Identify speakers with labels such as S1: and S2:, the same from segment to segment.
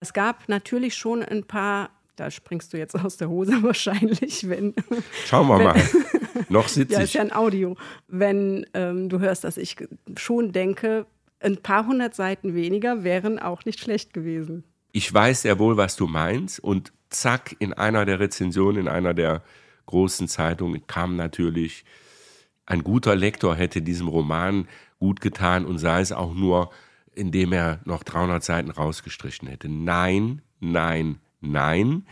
S1: Es gab natürlich schon ein paar, da springst du jetzt aus der Hose wahrscheinlich, wenn.
S2: Schauen wir wenn, mal. Noch sitze
S1: ich.
S2: Ja,
S1: ist ja ein Audio. Wenn ähm, du hörst, dass ich schon denke, ein paar hundert Seiten weniger wären auch nicht schlecht gewesen.
S2: Ich weiß sehr wohl, was du meinst. Und zack, in einer der Rezensionen, in einer der großen Zeitungen kam natürlich, ein guter Lektor hätte diesem Roman gut getan und sei es auch nur, indem er noch 300 Seiten rausgestrichen hätte. Nein, nein, nein.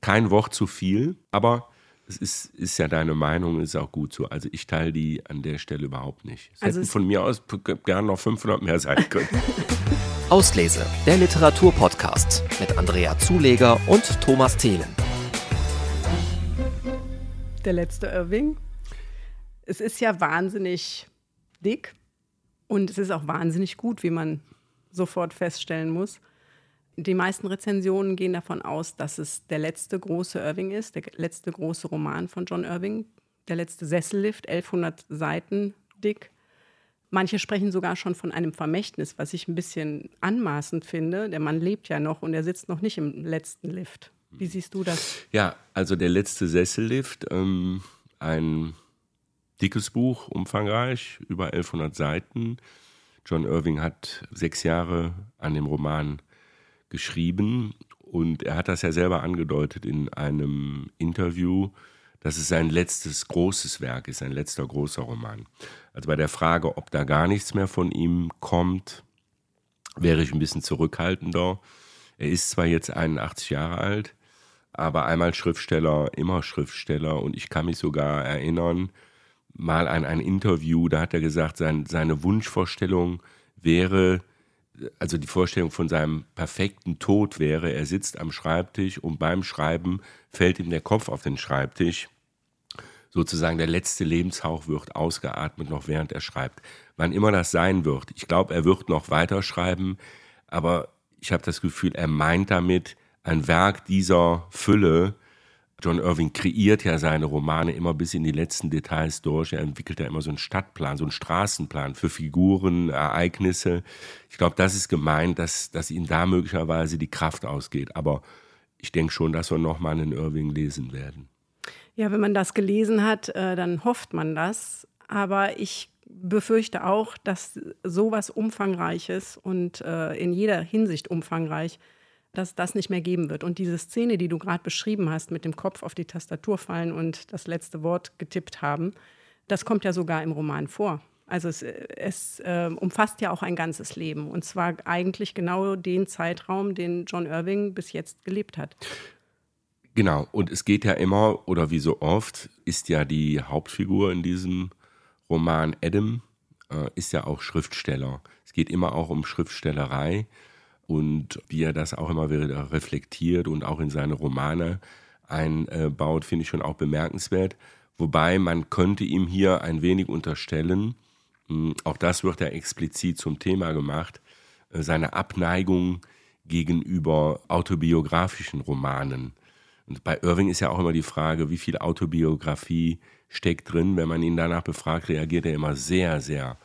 S2: Kein Wort zu viel, aber es ist, ist ja deine Meinung, ist auch gut so. Also ich teile die an der Stelle überhaupt nicht. Es also hätten von mir aus gern noch 500 mehr sein können.
S3: Auslese, der Literaturpodcast mit Andrea Zuleger und Thomas Thelen.
S1: Der letzte Irving. Es ist ja wahnsinnig dick und es ist auch wahnsinnig gut, wie man sofort feststellen muss. Die meisten Rezensionen gehen davon aus, dass es der letzte große Irving ist, der letzte große Roman von John Irving, der letzte Sessellift, 1100 Seiten dick. Manche sprechen sogar schon von einem Vermächtnis, was ich ein bisschen anmaßend finde. Der Mann lebt ja noch und er sitzt noch nicht im letzten Lift. Wie siehst du das?
S2: Ja, also der letzte Sessellift, ähm, ein dickes Buch, umfangreich, über 1100 Seiten. John Irving hat sechs Jahre an dem Roman geschrieben und er hat das ja selber angedeutet in einem Interview, dass es sein letztes großes Werk ist, sein letzter großer Roman. Also bei der Frage, ob da gar nichts mehr von ihm kommt, wäre ich ein bisschen zurückhaltender. Er ist zwar jetzt 81 Jahre alt, aber einmal Schriftsteller, immer Schriftsteller und ich kann mich sogar erinnern, mal an ein Interview, da hat er gesagt, sein, seine Wunschvorstellung wäre, also die Vorstellung von seinem perfekten Tod wäre, er sitzt am Schreibtisch und beim Schreiben fällt ihm der Kopf auf den Schreibtisch. Sozusagen der letzte Lebenshauch wird ausgeatmet, noch während er schreibt. Wann immer das sein wird. Ich glaube, er wird noch weiterschreiben, aber ich habe das Gefühl, er meint damit ein Werk dieser Fülle, John Irving kreiert ja seine Romane immer bis in die letzten Details durch. Er entwickelt ja immer so einen Stadtplan, so einen Straßenplan für Figuren, Ereignisse. Ich glaube, das ist gemeint, dass, dass ihm da möglicherweise die Kraft ausgeht. Aber ich denke schon, dass wir nochmal einen Irving lesen werden.
S1: Ja, wenn man das gelesen hat, äh, dann hofft man das. Aber ich befürchte auch, dass sowas Umfangreiches und äh, in jeder Hinsicht umfangreich dass das nicht mehr geben wird. Und diese Szene, die du gerade beschrieben hast, mit dem Kopf auf die Tastatur fallen und das letzte Wort getippt haben, das kommt ja sogar im Roman vor. Also es, es äh, umfasst ja auch ein ganzes Leben. Und zwar eigentlich genau den Zeitraum, den John Irving bis jetzt gelebt hat.
S2: Genau, und es geht ja immer, oder wie so oft, ist ja die Hauptfigur in diesem Roman Adam, äh, ist ja auch Schriftsteller. Es geht immer auch um Schriftstellerei und wie er das auch immer wieder reflektiert und auch in seine Romane einbaut, finde ich schon auch bemerkenswert. Wobei man könnte ihm hier ein wenig unterstellen, hm, auch das wird ja explizit zum Thema gemacht, äh, seine Abneigung gegenüber autobiografischen Romanen. Und bei Irving ist ja auch immer die Frage, wie viel Autobiografie steckt drin. Wenn man ihn danach befragt, reagiert er immer sehr, sehr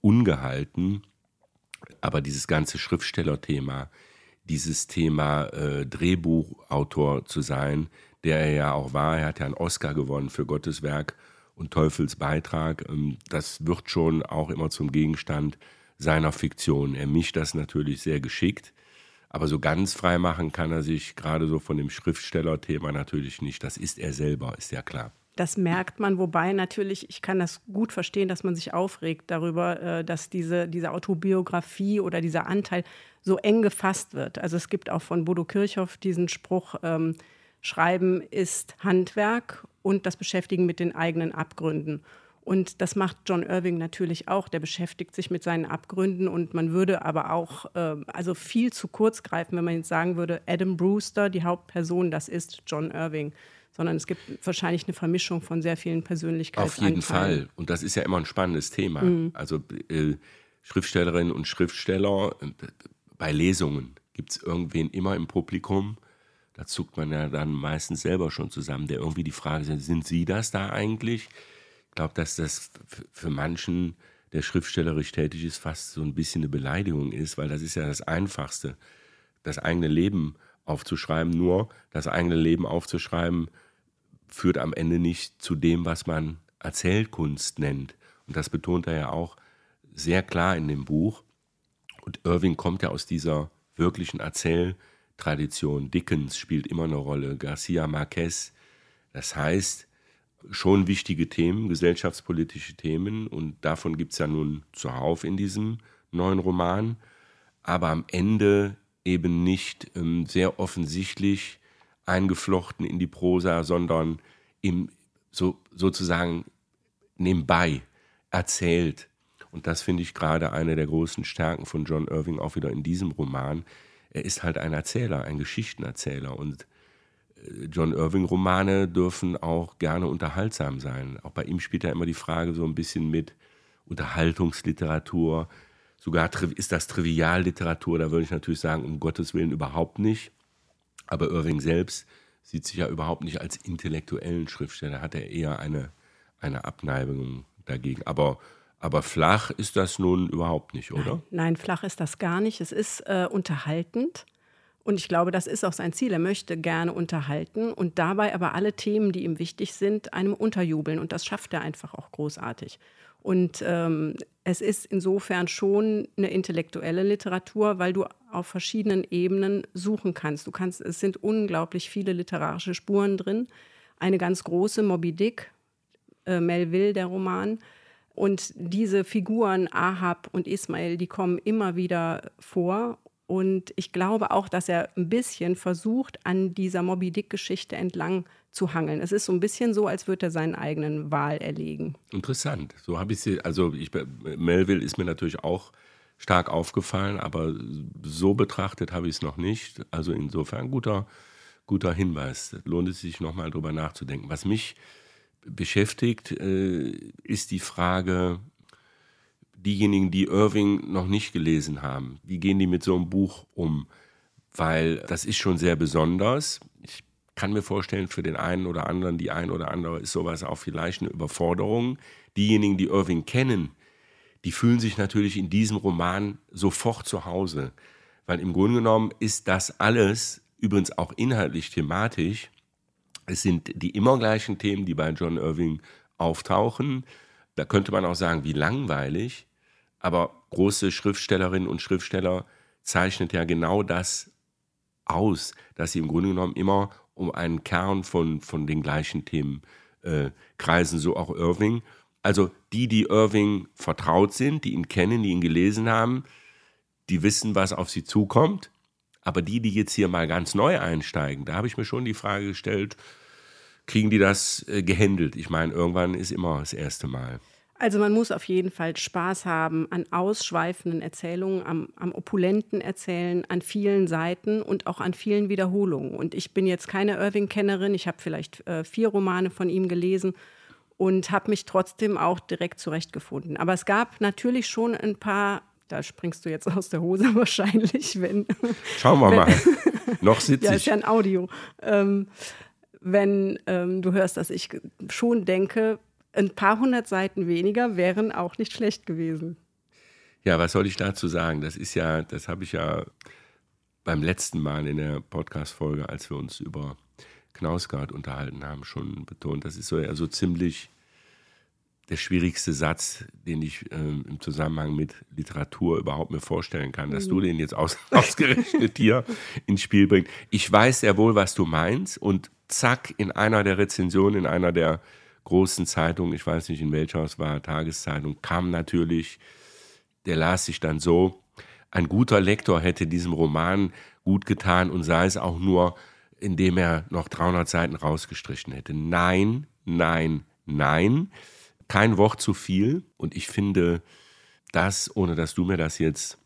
S2: ungehalten. Aber dieses ganze Schriftstellerthema, dieses Thema äh, Drehbuchautor zu sein, der er ja auch war, er hat ja einen Oscar gewonnen für Gottes Werk und Teufels Beitrag, ähm, das wird schon auch immer zum Gegenstand seiner Fiktion. Er mischt das natürlich sehr geschickt, aber so ganz frei machen kann er sich gerade so von dem Schriftstellerthema natürlich nicht. Das ist er selber, ist ja klar.
S1: Das merkt man, wobei natürlich, ich kann das gut verstehen, dass man sich aufregt darüber, äh, dass diese, diese Autobiografie oder dieser Anteil so eng gefasst wird. Also es gibt auch von Bodo Kirchhoff diesen Spruch, ähm, Schreiben ist Handwerk und das Beschäftigen mit den eigenen Abgründen. Und das macht John Irving natürlich auch. Der beschäftigt sich mit seinen Abgründen und man würde aber auch äh, also viel zu kurz greifen, wenn man jetzt sagen würde, Adam Brewster, die Hauptperson, das ist John Irving sondern es gibt wahrscheinlich eine Vermischung von sehr vielen Persönlichkeiten.
S2: Auf jeden Fall. Und das ist ja immer ein spannendes Thema. Mhm. Also äh, Schriftstellerinnen und Schriftsteller, äh, bei Lesungen gibt es irgendwen immer im Publikum, da zuckt man ja dann meistens selber schon zusammen, der irgendwie die Frage stellt, sind Sie das da eigentlich? Ich glaube, dass das für manchen, der schriftstellerisch tätig ist, fast so ein bisschen eine Beleidigung ist, weil das ist ja das Einfachste das eigene Leben aufzuschreiben. Nur das eigene Leben aufzuschreiben führt am Ende nicht zu dem, was man Erzählkunst nennt. Und das betont er ja auch sehr klar in dem Buch. Und Irving kommt ja aus dieser wirklichen Erzähltradition. Dickens spielt immer eine Rolle, Garcia Marquez. Das heißt, schon wichtige Themen, gesellschaftspolitische Themen. Und davon gibt es ja nun zuhauf in diesem neuen Roman. Aber am Ende eben nicht ähm, sehr offensichtlich eingeflochten in die Prosa, sondern im, so, sozusagen nebenbei erzählt. Und das finde ich gerade eine der großen Stärken von John Irving auch wieder in diesem Roman. Er ist halt ein Erzähler, ein Geschichtenerzähler. Und äh, John Irving-Romane dürfen auch gerne unterhaltsam sein. Auch bei ihm spielt ja immer die Frage so ein bisschen mit Unterhaltungsliteratur. Sogar ist das Trivialliteratur, da würde ich natürlich sagen, um Gottes Willen überhaupt nicht. Aber Irving selbst sieht sich ja überhaupt nicht als intellektuellen Schriftsteller, hat er eher eine, eine Abneigung dagegen. Aber aber flach ist das nun überhaupt nicht, oder?
S1: Nein, nein flach ist das gar nicht. Es ist äh, unterhaltend. Und ich glaube, das ist auch sein Ziel. Er möchte gerne unterhalten und dabei aber alle Themen, die ihm wichtig sind, einem unterjubeln. Und das schafft er einfach auch großartig. Und ähm, es ist insofern schon eine intellektuelle Literatur, weil du auf verschiedenen Ebenen suchen kannst. Du kannst, es sind unglaublich viele literarische Spuren drin. Eine ganz große, Moby Dick, äh, Melville, der Roman, und diese Figuren, Ahab und Ismail, die kommen immer wieder vor. Und ich glaube auch, dass er ein bisschen versucht, an dieser Moby Dick-Geschichte entlang zu hangeln. Es ist so ein bisschen so, als würde er seinen eigenen Wahl erlegen.
S2: Interessant. So habe ich sie, also ich, Melville ist mir natürlich auch stark aufgefallen, aber so betrachtet habe ich es noch nicht. Also insofern guter, guter Hinweis. Lohnt es sich nochmal drüber nachzudenken. Was mich beschäftigt, äh, ist die Frage, diejenigen, die Irving noch nicht gelesen haben, wie gehen die mit so einem Buch um? Weil das ist schon sehr besonders. Kann mir vorstellen, für den einen oder anderen, die ein oder andere ist sowas auch vielleicht eine Überforderung. Diejenigen, die Irving kennen, die fühlen sich natürlich in diesem Roman sofort zu Hause. Weil im Grunde genommen ist das alles, übrigens auch inhaltlich thematisch, es sind die immer gleichen Themen, die bei John Irving auftauchen. Da könnte man auch sagen, wie langweilig. Aber große Schriftstellerinnen und Schriftsteller zeichnet ja genau das aus, dass sie im Grunde genommen immer um einen Kern von, von den gleichen Themen äh, kreisen, so auch Irving. Also die, die Irving vertraut sind, die ihn kennen, die ihn gelesen haben, die wissen, was auf sie zukommt. Aber die, die jetzt hier mal ganz neu einsteigen, da habe ich mir schon die Frage gestellt, kriegen die das äh, gehandelt? Ich meine, irgendwann ist immer das erste Mal.
S1: Also man muss auf jeden Fall Spaß haben an ausschweifenden Erzählungen, am, am, opulenten Erzählen, an vielen Seiten und auch an vielen Wiederholungen. Und ich bin jetzt keine Irving-Kennerin, ich habe vielleicht äh, vier Romane von ihm gelesen und habe mich trotzdem auch direkt zurechtgefunden. Aber es gab natürlich schon ein paar da springst du jetzt aus der Hose wahrscheinlich, wenn.
S2: Schauen wir wenn, mal. Noch sitze
S1: ich. Ja, ist ja ein Audio. Ähm, wenn ähm, du hörst, dass ich schon denke, ein paar hundert Seiten weniger wären auch nicht schlecht gewesen.
S2: Ja, was soll ich dazu sagen? Das ist ja, das habe ich ja beim letzten Mal in der Podcast-Folge, als wir uns über Knausgard unterhalten haben, schon betont. Das ist so also ziemlich der schwierigste Satz, den ich ähm, im Zusammenhang mit Literatur überhaupt mir vorstellen kann, dass mhm. du den jetzt aus, ausgerechnet hier ins Spiel bringst. Ich weiß sehr wohl, was du meinst und zack, in einer der Rezensionen, in einer der großen Zeitungen, ich weiß nicht in welcher es war, Tageszeitung, kam natürlich, der las sich dann so, ein guter Lektor hätte diesem Roman gut getan und sei es auch nur, indem er noch 300 Seiten rausgestrichen hätte. Nein, nein, nein kein Wort zu viel. Und ich finde das, ohne dass du mir das jetzt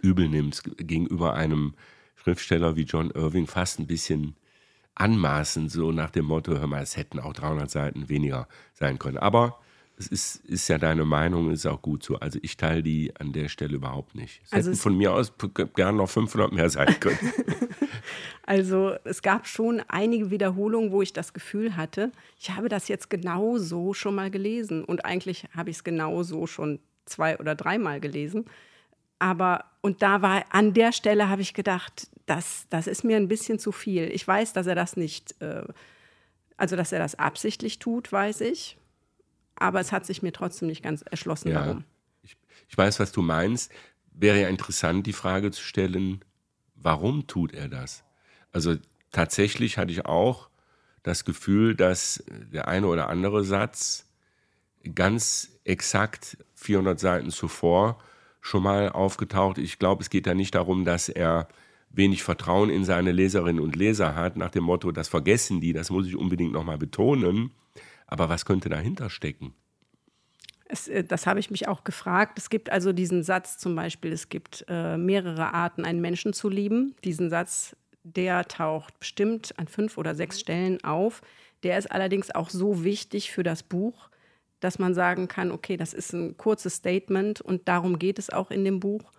S2: übel nimmst, gegenüber einem Schriftsteller wie John Irving fast ein bisschen anmaßend, so nach dem Motto, hör mal, es hätten auch 300 Seiten weniger sein können. Aber es ist, ist ja deine Meinung, ist auch gut so. Also ich teile die an der Stelle überhaupt nicht. Es also hätten von mir aus gerne noch 500 mehr sein können.
S1: also es gab schon einige Wiederholungen, wo ich das Gefühl hatte, ich habe das jetzt genau so schon mal gelesen. Und eigentlich habe ich es genau so schon zwei oder dreimal gelesen. Aber, und da war, an der Stelle habe ich gedacht, das, das ist mir ein bisschen zu viel. Ich weiß, dass er das nicht, äh, also dass er das absichtlich tut, weiß ich. Aber es hat sich mir trotzdem nicht ganz erschlossen,
S2: Ja.
S1: warum.
S2: Ich, ich weiß, was du meinst. Wäre ja interessant, die Frage zu stellen, warum tut er das? Also tatsächlich hatte ich auch das Gefühl, dass der eine oder andere Satz ganz exakt 400 Seiten zuvor schon mal aufgetaucht. Ich glaube, es geht da nicht darum, dass er wenig Vertrauen in seine Leserinnen und Leser hat, nach dem Motto, das vergessen die, das muss ich unbedingt nochmal betonen. Aber was könnte dahinter stecken?
S1: Es, äh, das habe ich mich auch gefragt. Es gibt also diesen Satz zum Beispiel, es gibt äh, mehrere Arten, einen Menschen zu lieben. Diesen Satz, der taucht bestimmt an fünf oder sechs Stellen auf. Der ist allerdings auch so wichtig für das Buch, dass man sagen kann, okay, das ist ein kurzes Statement und darum geht es auch in dem Buch.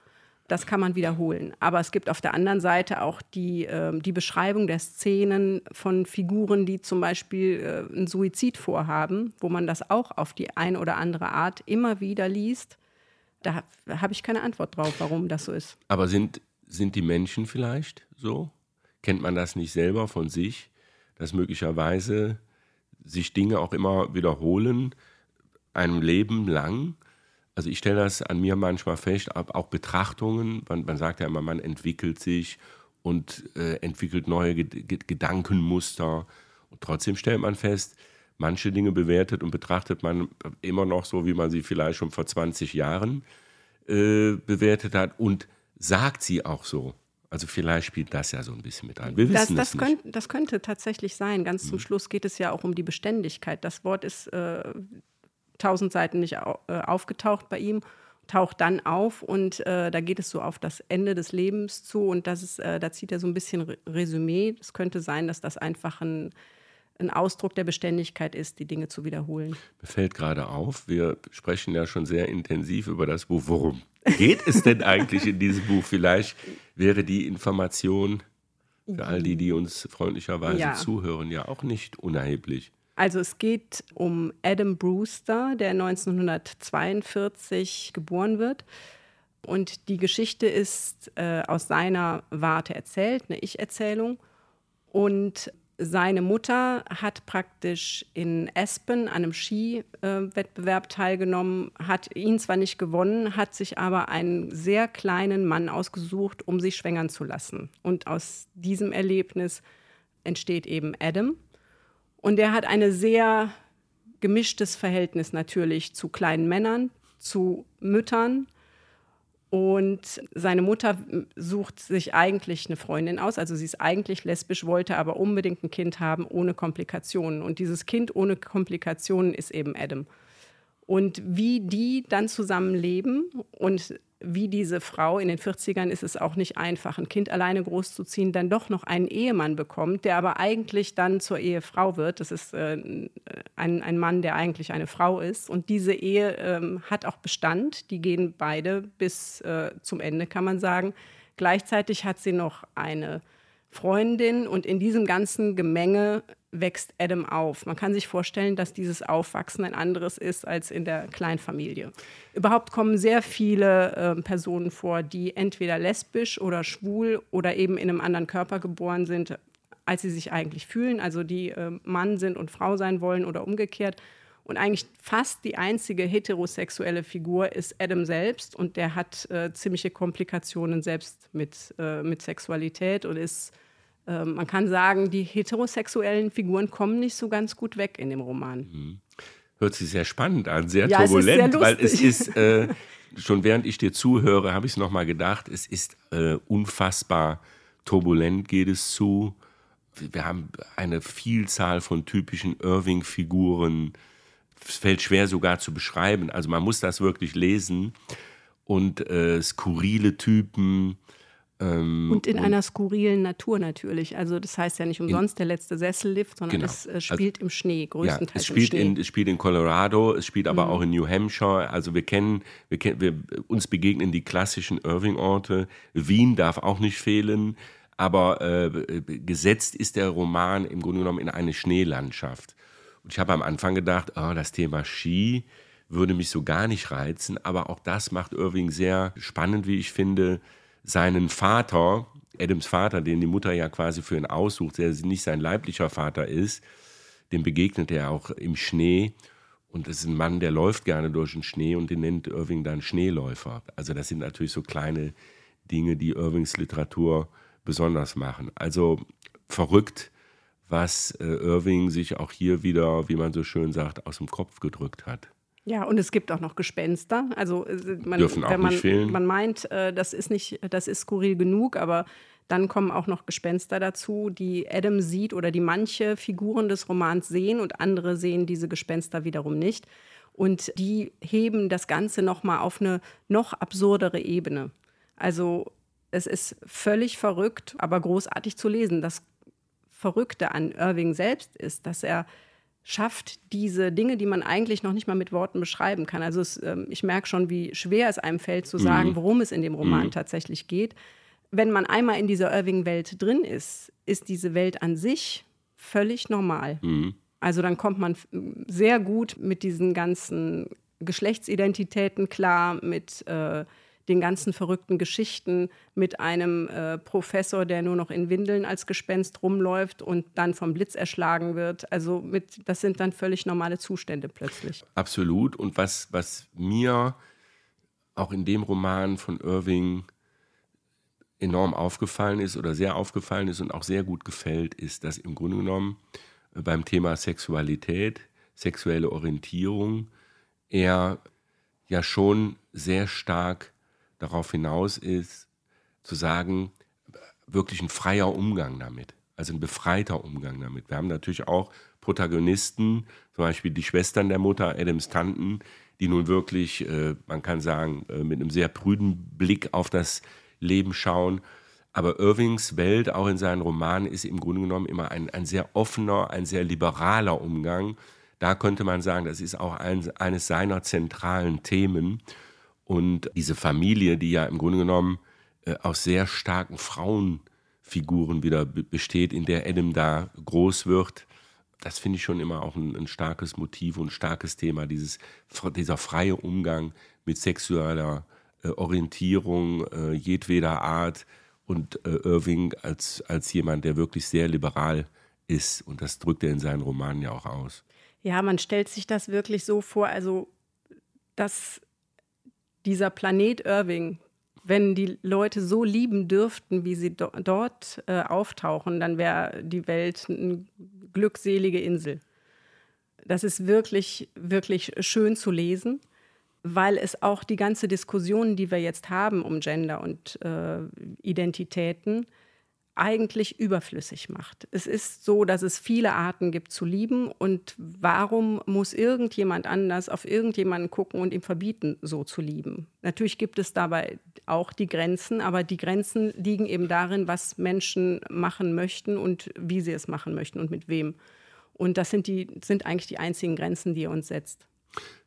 S1: Das kann man wiederholen. Aber es gibt auf der anderen Seite auch die, ähm, die Beschreibung der Szenen von Figuren, die zum Beispiel äh, einen Suizid vorhaben, wo man das auch auf die eine oder andere Art immer wieder liest. Da ha- habe ich keine Antwort drauf, warum das so ist.
S2: Aber sind, sind die Menschen vielleicht so? Kennt man das nicht selber von sich, dass möglicherweise sich Dinge auch immer wiederholen, einem Leben lang? Also ich stelle das an mir manchmal fest, auch Betrachtungen, man, man sagt ja immer, man entwickelt sich und äh, entwickelt neue Ged Ged- Gedankenmuster. Und trotzdem stellt man fest, manche Dinge bewertet und betrachtet man immer noch so, wie man sie vielleicht schon vor 20 Jahren äh, bewertet hat und sagt sie auch so. Also vielleicht spielt das ja so ein bisschen mit ein. Wir
S1: Das,
S2: wissen
S1: das,
S2: es nicht. Mhm.
S1: könnt, das könnte tatsächlich sein. Ganz zum Schluss geht es ja auch um die Beständigkeit. Das Wort ist äh, tausend Seiten nicht äh, aufgetaucht bei ihm, taucht dann auf und äh, da geht es so auf das Ende des Lebens zu und das ist, äh, da zieht er so ein bisschen Re Resümee. Es könnte sein, dass das einfach ein, ein Ausdruck der Beständigkeit ist, die Dinge zu wiederholen.
S2: Mir fällt gerade auf, wir sprechen ja schon sehr intensiv über das Buch. Worum geht es denn eigentlich in diesem Buch? Vielleicht wäre die Information für all die, die uns freundlicherweise
S1: Ja.
S2: zuhören, ja auch nicht unerheblich.
S1: Also es geht um Adam Brewster, der 1942 geboren wird. Und die Geschichte ist äh, aus seiner Warte erzählt, eine Ich-Erzählung. Und seine Mutter hat praktisch in Aspen an einem Skiwettbewerb teilgenommen, hat ihn zwar nicht gewonnen, hat sich aber einen sehr kleinen Mann ausgesucht, um sich schwängern zu lassen. Und aus diesem Erlebnis entsteht eben Adam. Und er hat ein sehr gemischtes Verhältnis natürlich zu kleinen Männern, zu Müttern. Und seine Mutter sucht sich eigentlich eine Freundin aus. Also sie ist eigentlich lesbisch, wollte aber unbedingt ein Kind haben ohne Komplikationen. Und dieses Kind ohne Komplikationen ist eben Adam. Und wie die dann zusammenleben und wie diese Frau in den 40ern ist es auch nicht einfach, ein Kind alleine großzuziehen, dann doch noch einen Ehemann bekommt, der aber eigentlich dann zur Ehefrau wird. Das ist äh, ein, ein Mann, der eigentlich eine Frau ist. Und diese Ehe ähm, hat auch Bestand. Die gehen beide bis äh, zum Ende, kann man sagen. Gleichzeitig hat sie noch eine Freundin und in diesem ganzen Gemenge wächst Adam auf. Man kann sich vorstellen, dass dieses Aufwachsen ein anderes ist als in der Kleinfamilie. Überhaupt kommen sehr viele äh, Personen vor, die entweder lesbisch oder schwul oder eben in einem anderen Körper geboren sind, als sie sich eigentlich fühlen, also die äh, Mann sind und Frau sein wollen oder umgekehrt. Und eigentlich fast die einzige heterosexuelle Figur ist Adam selbst und der hat äh, ziemliche Komplikationen selbst mit, äh, mit Sexualität und ist ähm, man kann sagen, die heterosexuellen Figuren kommen nicht so ganz gut weg in dem Roman.
S2: Hört sich sehr spannend an, sehr
S1: Ja,
S2: turbulent,
S1: sehr
S2: weil es ist, äh, schon während ich dir zuhöre, habe ich es nochmal gedacht, es ist äh, unfassbar turbulent geht es zu. Wir haben eine Vielzahl von typischen Irving-Figuren. Es fällt schwer sogar zu beschreiben. Also man muss das wirklich lesen. Und äh, skurrile Typen. Ähm,
S1: Und in einer skurrilen Natur natürlich. Also das heißt ja nicht umsonst der letzte Sessellift, sondern
S2: Genau.
S1: es äh, spielt im Schnee,
S2: Ja,
S1: größtenteils
S2: es spielt,
S1: im Schnee.
S2: in, es spielt in Colorado, es spielt
S1: Mhm.
S2: aber auch in New Hampshire. Also wir kennen, wir kennen, wir, uns begegnen die klassischen Irving-Orte. Wien darf auch nicht fehlen. Aber äh, gesetzt ist der Roman im Grunde genommen in eine Schneelandschaft. Und ich habe am Anfang gedacht, oh, das Thema Ski, würde mich so gar nicht reizen. Aber auch das macht Irving sehr spannend, wie ich finde. Seinen Vater, Adams Vater, den die Mutter ja quasi für ihn aussucht, der nicht sein leiblicher Vater ist, dem begegnet er auch im Schnee. Und das ist ein Mann, der läuft gerne durch den Schnee und den nennt Irving dann Schneeläufer. Also das sind natürlich so kleine Dinge, die Irvings Literatur besonders machen. Also verrückt, was äh, Irving sich auch hier wieder, wie man so schön sagt, aus dem Kopf gedrückt hat.
S1: Ja, und es gibt auch noch Gespenster. Also äh,
S2: man, Dürfen auch
S1: wenn man,
S2: nicht fehlen.
S1: man meint, äh, das ist nicht, das ist skurril genug, aber dann kommen auch noch Gespenster dazu, die Adam sieht oder die manche Figuren des Romans sehen und andere sehen diese Gespenster wiederum nicht. Und die heben das Ganze nochmal auf eine noch absurdere Ebene. Also es ist völlig verrückt, aber großartig zu lesen. Das Verrückte an Irving selbst ist, dass er schafft, diese Dinge, die man eigentlich noch nicht mal mit Worten beschreiben kann. Also es, äh, ich merke schon, wie schwer es einem fällt zu sagen, mhm. worum es in dem Roman mhm. tatsächlich geht. Wenn man einmal in dieser Irving-Welt drin ist, ist diese Welt an sich völlig normal. Mhm. Also dann kommt man sehr gut mit diesen ganzen Geschlechtsidentitäten klar, mit äh, den ganzen verrückten Geschichten mit einem äh, Professor, der nur noch in Windeln als Gespenst rumläuft und dann vom Blitz erschlagen wird. Also mit, das sind dann völlig normale Zustände plötzlich.
S2: Absolut. Und was, was mir auch in dem Roman von Irving enorm aufgefallen ist oder sehr aufgefallen ist und auch sehr gut gefällt, ist, dass im Grunde genommen äh, beim Thema Sexualität, sexuelle Orientierung, er ja schon sehr stark darauf hinaus ist, zu sagen, wirklich ein freier Umgang damit, also ein befreiter Umgang damit. Wir haben natürlich auch Protagonisten, zum Beispiel die Schwestern der Mutter, Adams Tanten, die nun wirklich, äh, man kann sagen, äh, mit einem sehr prüden Blick auf das Leben schauen. Aber Irvings Welt, auch in seinen Romanen, ist im Grunde genommen immer ein, ein sehr offener, ein sehr liberaler Umgang. Da könnte man sagen, das ist auch ein, eines seiner zentralen Themen. Und diese Familie, die ja im Grunde genommen äh, aus sehr starken Frauenfiguren wieder besteht, in der Adam da groß wird, das finde ich schon immer auch ein, ein, starkes Motiv und ein starkes Thema, dieses, dieser freie Umgang mit sexueller äh, Orientierung äh, jedweder Art und äh, Irving als, als jemand, der wirklich sehr liberal ist und das drückt er in seinen Romanen ja auch aus.
S1: Ja, man stellt sich das wirklich so vor, also dass dieser Planet Irving, wenn die Leute so lieben dürften, wie sie do dort äh, auftauchen, dann wäre die Welt eine glückselige Insel. Das ist wirklich, wirklich schön zu lesen, weil es auch die ganze Diskussion, die wir jetzt haben um Gender und äh, Identitäten, eigentlich überflüssig macht. Es ist so, dass es viele Arten gibt zu lieben und warum muss irgendjemand anders auf irgendjemanden gucken und ihm verbieten, so zu lieben? Natürlich gibt es dabei auch die Grenzen, aber die Grenzen liegen eben darin, was Menschen machen möchten und wie sie es machen möchten und mit wem. Und das sind, die, sind eigentlich die einzigen Grenzen, die er uns setzt.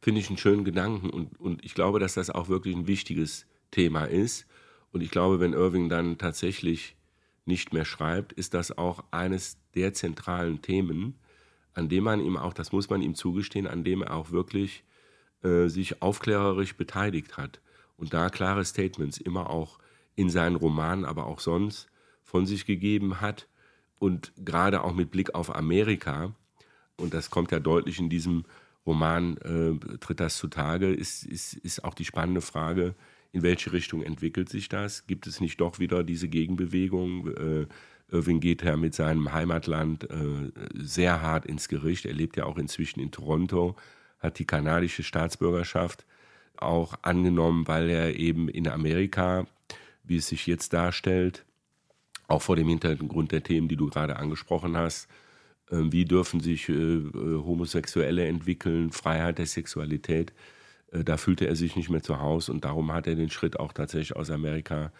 S2: Finde ich einen schönen Gedanken und, und ich glaube, dass das auch wirklich ein wichtiges Thema ist. Und ich glaube, wenn Irving dann tatsächlich nicht mehr schreibt, ist das auch eines der zentralen Themen, an dem man ihm auch, das muss man ihm zugestehen, an dem er auch wirklich äh, sich aufklärerisch beteiligt hat und da klare Statements immer auch in seinen Romanen, aber auch sonst von sich gegeben hat und gerade auch mit Blick auf Amerika, und das kommt ja deutlich in diesem Roman, äh, tritt das zutage, ist, ist, ist auch die spannende Frage, in welche Richtung entwickelt sich das? Gibt es nicht doch wieder diese Gegenbewegung? Äh, Irving geht ja mit seinem Heimatland äh, sehr hart ins Gericht. Er lebt ja auch inzwischen in Toronto, hat die kanadische Staatsbürgerschaft auch angenommen, weil er eben in Amerika, wie es sich jetzt darstellt, auch vor dem Hintergrund der Themen, die du gerade angesprochen hast, äh, wie dürfen sich äh, äh, Homosexuelle entwickeln, Freiheit der Sexualität, da fühlte er sich nicht mehr zu Hause und darum hat er den Schritt auch tatsächlich aus Amerika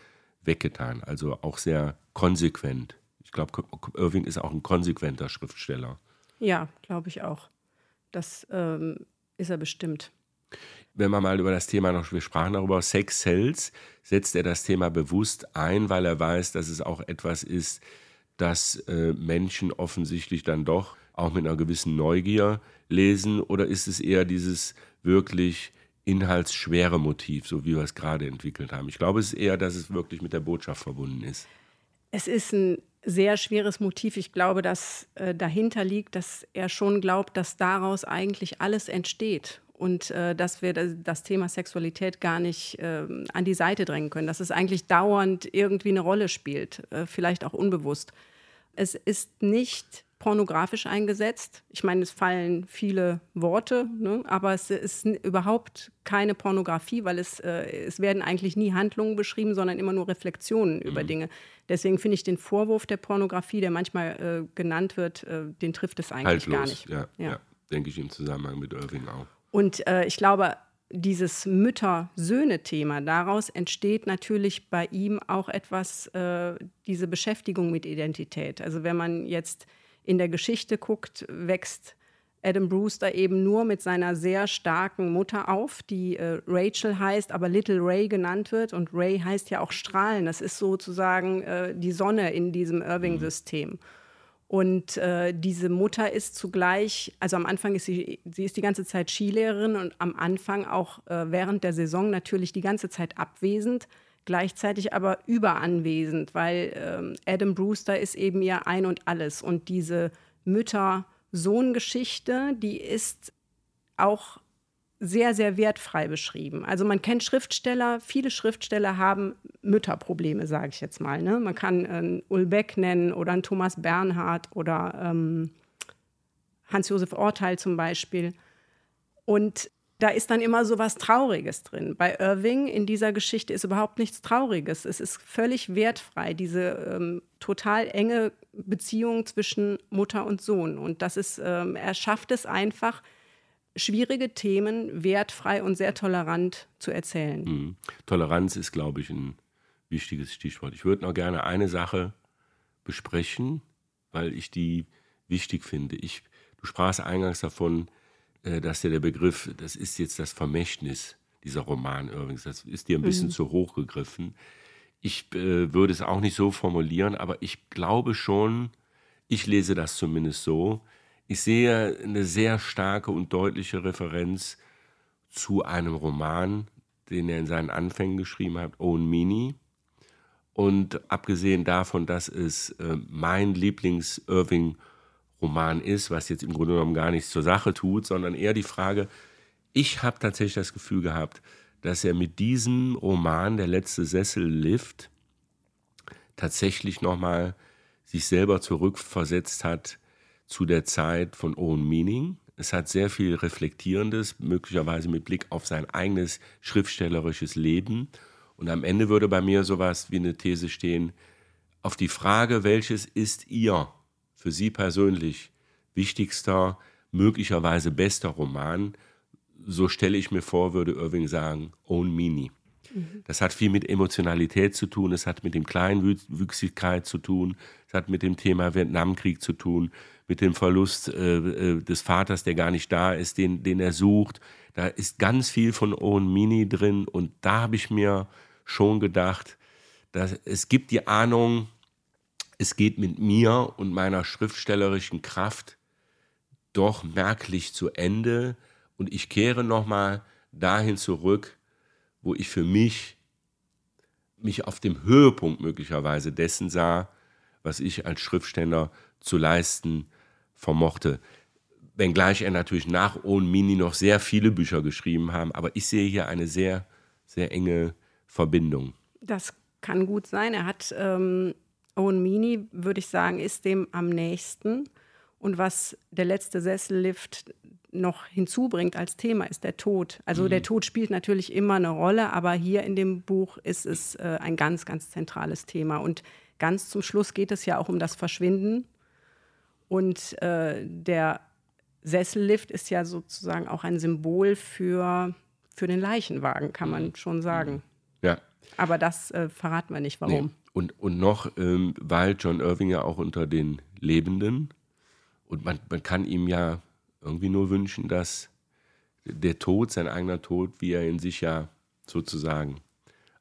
S2: weggetan. Also auch sehr konsequent. Ich glaube, Irving ist auch ein konsequenter Schriftsteller.
S1: Ja, glaube ich auch. Das ähm, ist er bestimmt.
S2: Wenn man mal über das Thema noch, wir sprachen darüber, Sex Cells, setzt er das Thema bewusst ein, weil er weiß, dass es auch etwas ist, das äh, Menschen offensichtlich dann doch auch mit einer gewissen Neugier lesen? Oder ist es eher dieses wirklich inhaltsschwere Motiv, so wie wir es gerade entwickelt haben. Ich glaube, es ist eher, dass es wirklich mit der Botschaft verbunden ist.
S1: Es ist ein sehr schweres Motiv. Ich glaube, dass äh, dahinter liegt, dass er schon glaubt, dass daraus eigentlich alles entsteht und äh, dass wir das Thema Sexualität gar nicht äh, an die Seite drängen können, dass es eigentlich dauernd irgendwie eine Rolle spielt, äh, vielleicht auch unbewusst. Es ist nicht pornografisch eingesetzt. Ich meine, es fallen viele Worte, ne? aber es ist überhaupt keine Pornografie, weil es, äh, es werden eigentlich nie Handlungen beschrieben, sondern immer nur Reflexionen mhm. über Dinge. Deswegen finde ich den Vorwurf der Pornografie, der manchmal äh, genannt wird, äh, den trifft es eigentlich
S2: Haltlos,
S1: gar nicht.
S2: Ja, ja. ja, denke ich im Zusammenhang mit Irving auch.
S1: Und äh, ich glaube, dieses Mütter-Söhne-Thema, daraus entsteht natürlich bei ihm auch etwas, äh, diese Beschäftigung mit Identität. Also wenn man jetzt in der Geschichte guckt, wächst Adam Brewster eben nur mit seiner sehr starken Mutter auf, die äh, Rachel heißt, aber Little Ray genannt wird. Und Ray heißt ja auch Strahlen. Das ist sozusagen äh, die Sonne in diesem Irving-System. Und äh, diese Mutter ist zugleich, also am Anfang ist sie, sie ist die ganze Zeit Skilehrerin und am Anfang auch äh, während der Saison natürlich die ganze Zeit abwesend gleichzeitig aber überanwesend, weil ähm, Adam Brewster ist eben ihr Ein und Alles. Und diese Mütter-Sohn-Geschichte, die ist auch sehr, sehr wertfrei beschrieben. Also man kennt Schriftsteller, viele Schriftsteller haben Mütterprobleme, sage ich jetzt mal. Ne? Man kann äh, Ulbeck nennen oder einen Thomas Bernhard oder ähm, Hans-Josef Orteil zum Beispiel. Und da ist dann immer so was Trauriges drin. Bei Irving in dieser Geschichte ist überhaupt nichts Trauriges. Es ist völlig wertfrei, diese ähm, total enge Beziehung zwischen Mutter und Sohn. Und das ist, ähm, er schafft es einfach, schwierige Themen wertfrei und sehr tolerant zu erzählen. Mhm.
S2: Toleranz ist, glaube ich, ein wichtiges Stichwort. Ich würde noch gerne eine Sache besprechen, weil ich die wichtig finde. Ich, du sprachst eingangs davon, dass ja der Begriff, das ist jetzt das Vermächtnis, dieser Roman übrigens, das ist dir ein bisschen mhm. zu hoch gegriffen. Ich äh, würde es auch nicht so formulieren, aber ich glaube schon, ich lese das zumindest so, ich sehe eine sehr starke und deutliche Referenz zu einem Roman, den er in seinen Anfängen geschrieben hat, Own Mini. Und abgesehen davon, dass es äh, mein Lieblings-Irving Roman ist, was jetzt im Grunde genommen gar nichts zur Sache tut, sondern eher die Frage, ich habe tatsächlich das Gefühl gehabt, dass er mit diesem Roman, Der letzte Sessellift, tatsächlich nochmal sich selber zurückversetzt hat zu der Zeit von Owen Meaning. Es hat sehr viel Reflektierendes, möglicherweise mit Blick auf sein eigenes schriftstellerisches Leben. Und am Ende würde bei mir sowas wie eine These stehen, auf die Frage, welches ist Ihr für Sie persönlich wichtigster, möglicherweise bester Roman, so stelle ich mir vor, würde Irving sagen, Own Mini. Mhm. Das hat viel mit Emotionalität zu tun, es hat mit dem Kleinwüchsigkeit zu tun, es hat mit dem Thema Vietnamkrieg zu tun, mit dem Verlust äh, äh, des Vaters, der gar nicht da ist, den, den er sucht. Da ist ganz viel von Owen Mini drin und da habe ich mir schon gedacht, dass es gibt die Ahnung, es geht mit mir und meiner schriftstellerischen Kraft doch merklich zu Ende und ich kehre nochmal dahin zurück, wo ich für mich mich auf dem Höhepunkt möglicherweise dessen sah, was ich als Schriftsteller zu leisten vermochte. Wenngleich er natürlich nach Owen Mini noch sehr viele Bücher geschrieben haben, aber ich sehe hier eine sehr, sehr enge Verbindung.
S1: Das kann gut sein. Er hat ähm, Owen Mini, würde ich sagen, ist dem am nächsten. Und was der letzte Sessellift noch hinzubringt als Thema, ist der Tod. Also mhm. der Tod spielt natürlich immer eine Rolle, aber hier in dem Buch ist es äh, ein ganz, ganz zentrales Thema. Und ganz zum Schluss geht es ja auch um das Verschwinden. Und äh, der Sessellift ist ja sozusagen auch ein Symbol für, für den Leichenwagen, kann man mhm. schon sagen.
S2: Ja.
S1: Aber das äh, verraten wir nicht, warum. Nee.
S2: Und, und noch, ähm, weil John Irving ja auch unter den Lebenden und man, man kann ihm ja irgendwie nur wünschen, dass der Tod, sein eigener Tod, wie er in sich ja sozusagen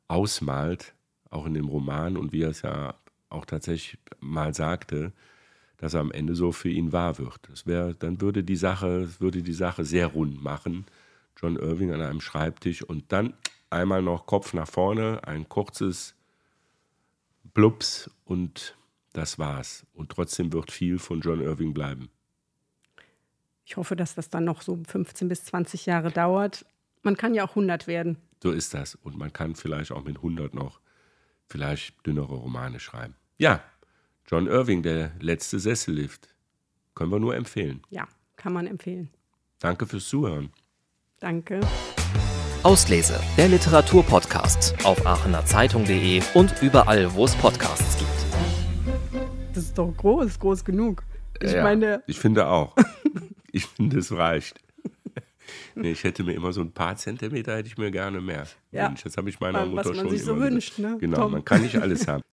S2: ausmalt, auch in dem Roman und wie er es ja auch tatsächlich mal sagte, dass er am Ende so für ihn wahr wird. Das wäre, dann würde die Sache, würde die Sache sehr rund machen. John Irving an einem Schreibtisch und dann einmal noch Kopf nach vorne, ein kurzes Blups und das war's. Und trotzdem wird viel von John Irving bleiben.
S1: Ich hoffe, dass das dann noch so 15 bis 20 Jahre dauert. Man kann ja auch 100 werden.
S2: So ist das. Und man kann vielleicht auch mit 100 noch vielleicht dünnere Romane schreiben. Ja, John Irving, der letzte Sessellift. Können wir nur empfehlen.
S1: Ja, kann man empfehlen.
S2: Danke fürs Zuhören.
S1: Danke.
S3: Auslese, der Literaturpodcast auf aachenerzeitung.de und überall, wo es Podcasts gibt.
S1: Das ist doch groß, groß genug. Ich
S2: ja,
S1: meine,
S2: ich finde auch. ich finde, es reicht. Nee, ich hätte mir immer so ein paar Zentimeter, hätte ich mir gerne mehr.
S1: Ja.
S2: Mensch, das habe ich meiner
S1: was
S2: Mutter
S1: man
S2: schon
S1: sich so wünscht, ne,
S2: Genau,
S1: Tom?
S2: man kann nicht alles haben.